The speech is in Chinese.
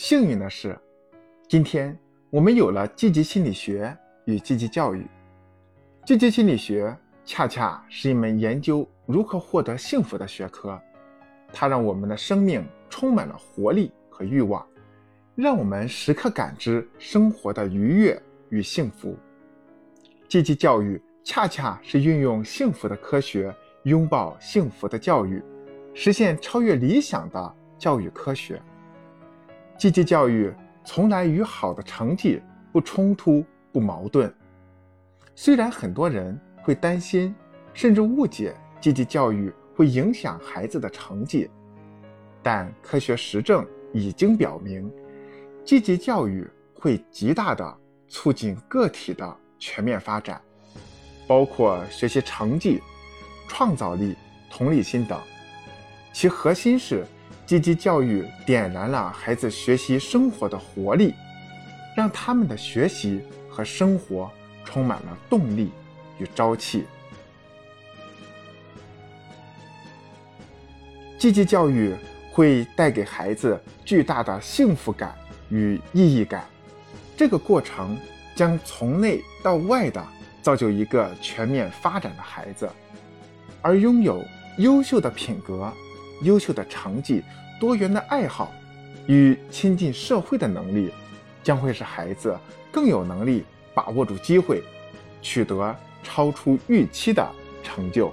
幸运的是，今天我们有了积极心理学与积极教育。积极心理学恰恰是一门研究如何获得幸福的学科，它让我们的生命充满了活力和欲望，让我们时刻感知生活的愉悦与幸福。积极教育恰恰是运用幸福的科学，拥抱幸福的教育，实现超越理想的教育科学。积极教育从来与好的成绩不冲突、不矛盾。虽然很多人会担心，甚至误解积极教育会影响孩子的成绩，但科学实证已经表明，积极教育会极大的促进个体的全面发展，包括学习成绩、创造力、同理心等。其核心是。积极教育点燃了孩子学习生活的活力，让他们的学习和生活充满了动力与朝气。积极教育会带给孩子巨大的幸福感与意义感，这个过程将从内到外的造就一个全面发展的孩子，而拥有优秀的品格。优秀的成绩、多元的爱好与亲近社会的能力，将会使孩子更有能力把握住机会，取得超出预期的成就。